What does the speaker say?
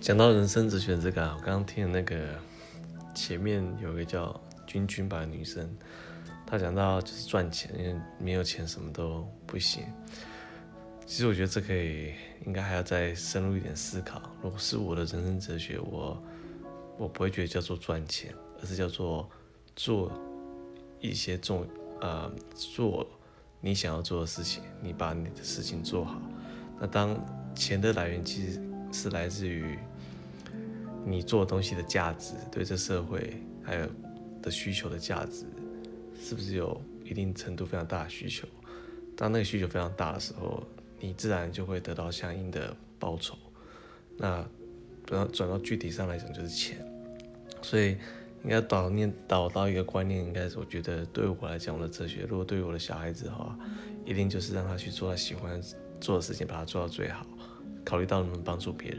讲到人生哲学这个啊，我刚刚听的那个前面有一个叫君君吧女生，她讲到就是赚钱，因为没有钱什么都不行。其实我觉得这可以应该还要再深入一点思考。如果是我的人生哲学，我我不会觉得叫做赚钱，而是叫做做一些重呃做你想要做的事情，你把你的事情做好。那当钱的来源其实是来自于。你做东西的价值，对这社会还有的需求的价值，是不是有一定程度非常大的需求？当那个需求非常大的时候，你自然就会得到相应的报酬。那转到转到具体上来讲，就是钱。所以应该导念导到一个观念，应该是我觉得对我来讲，我的哲学，如果对于我的小孩子的话，一定就是让他去做他喜欢做的事情，把它做到最好，考虑到能不能帮助别人。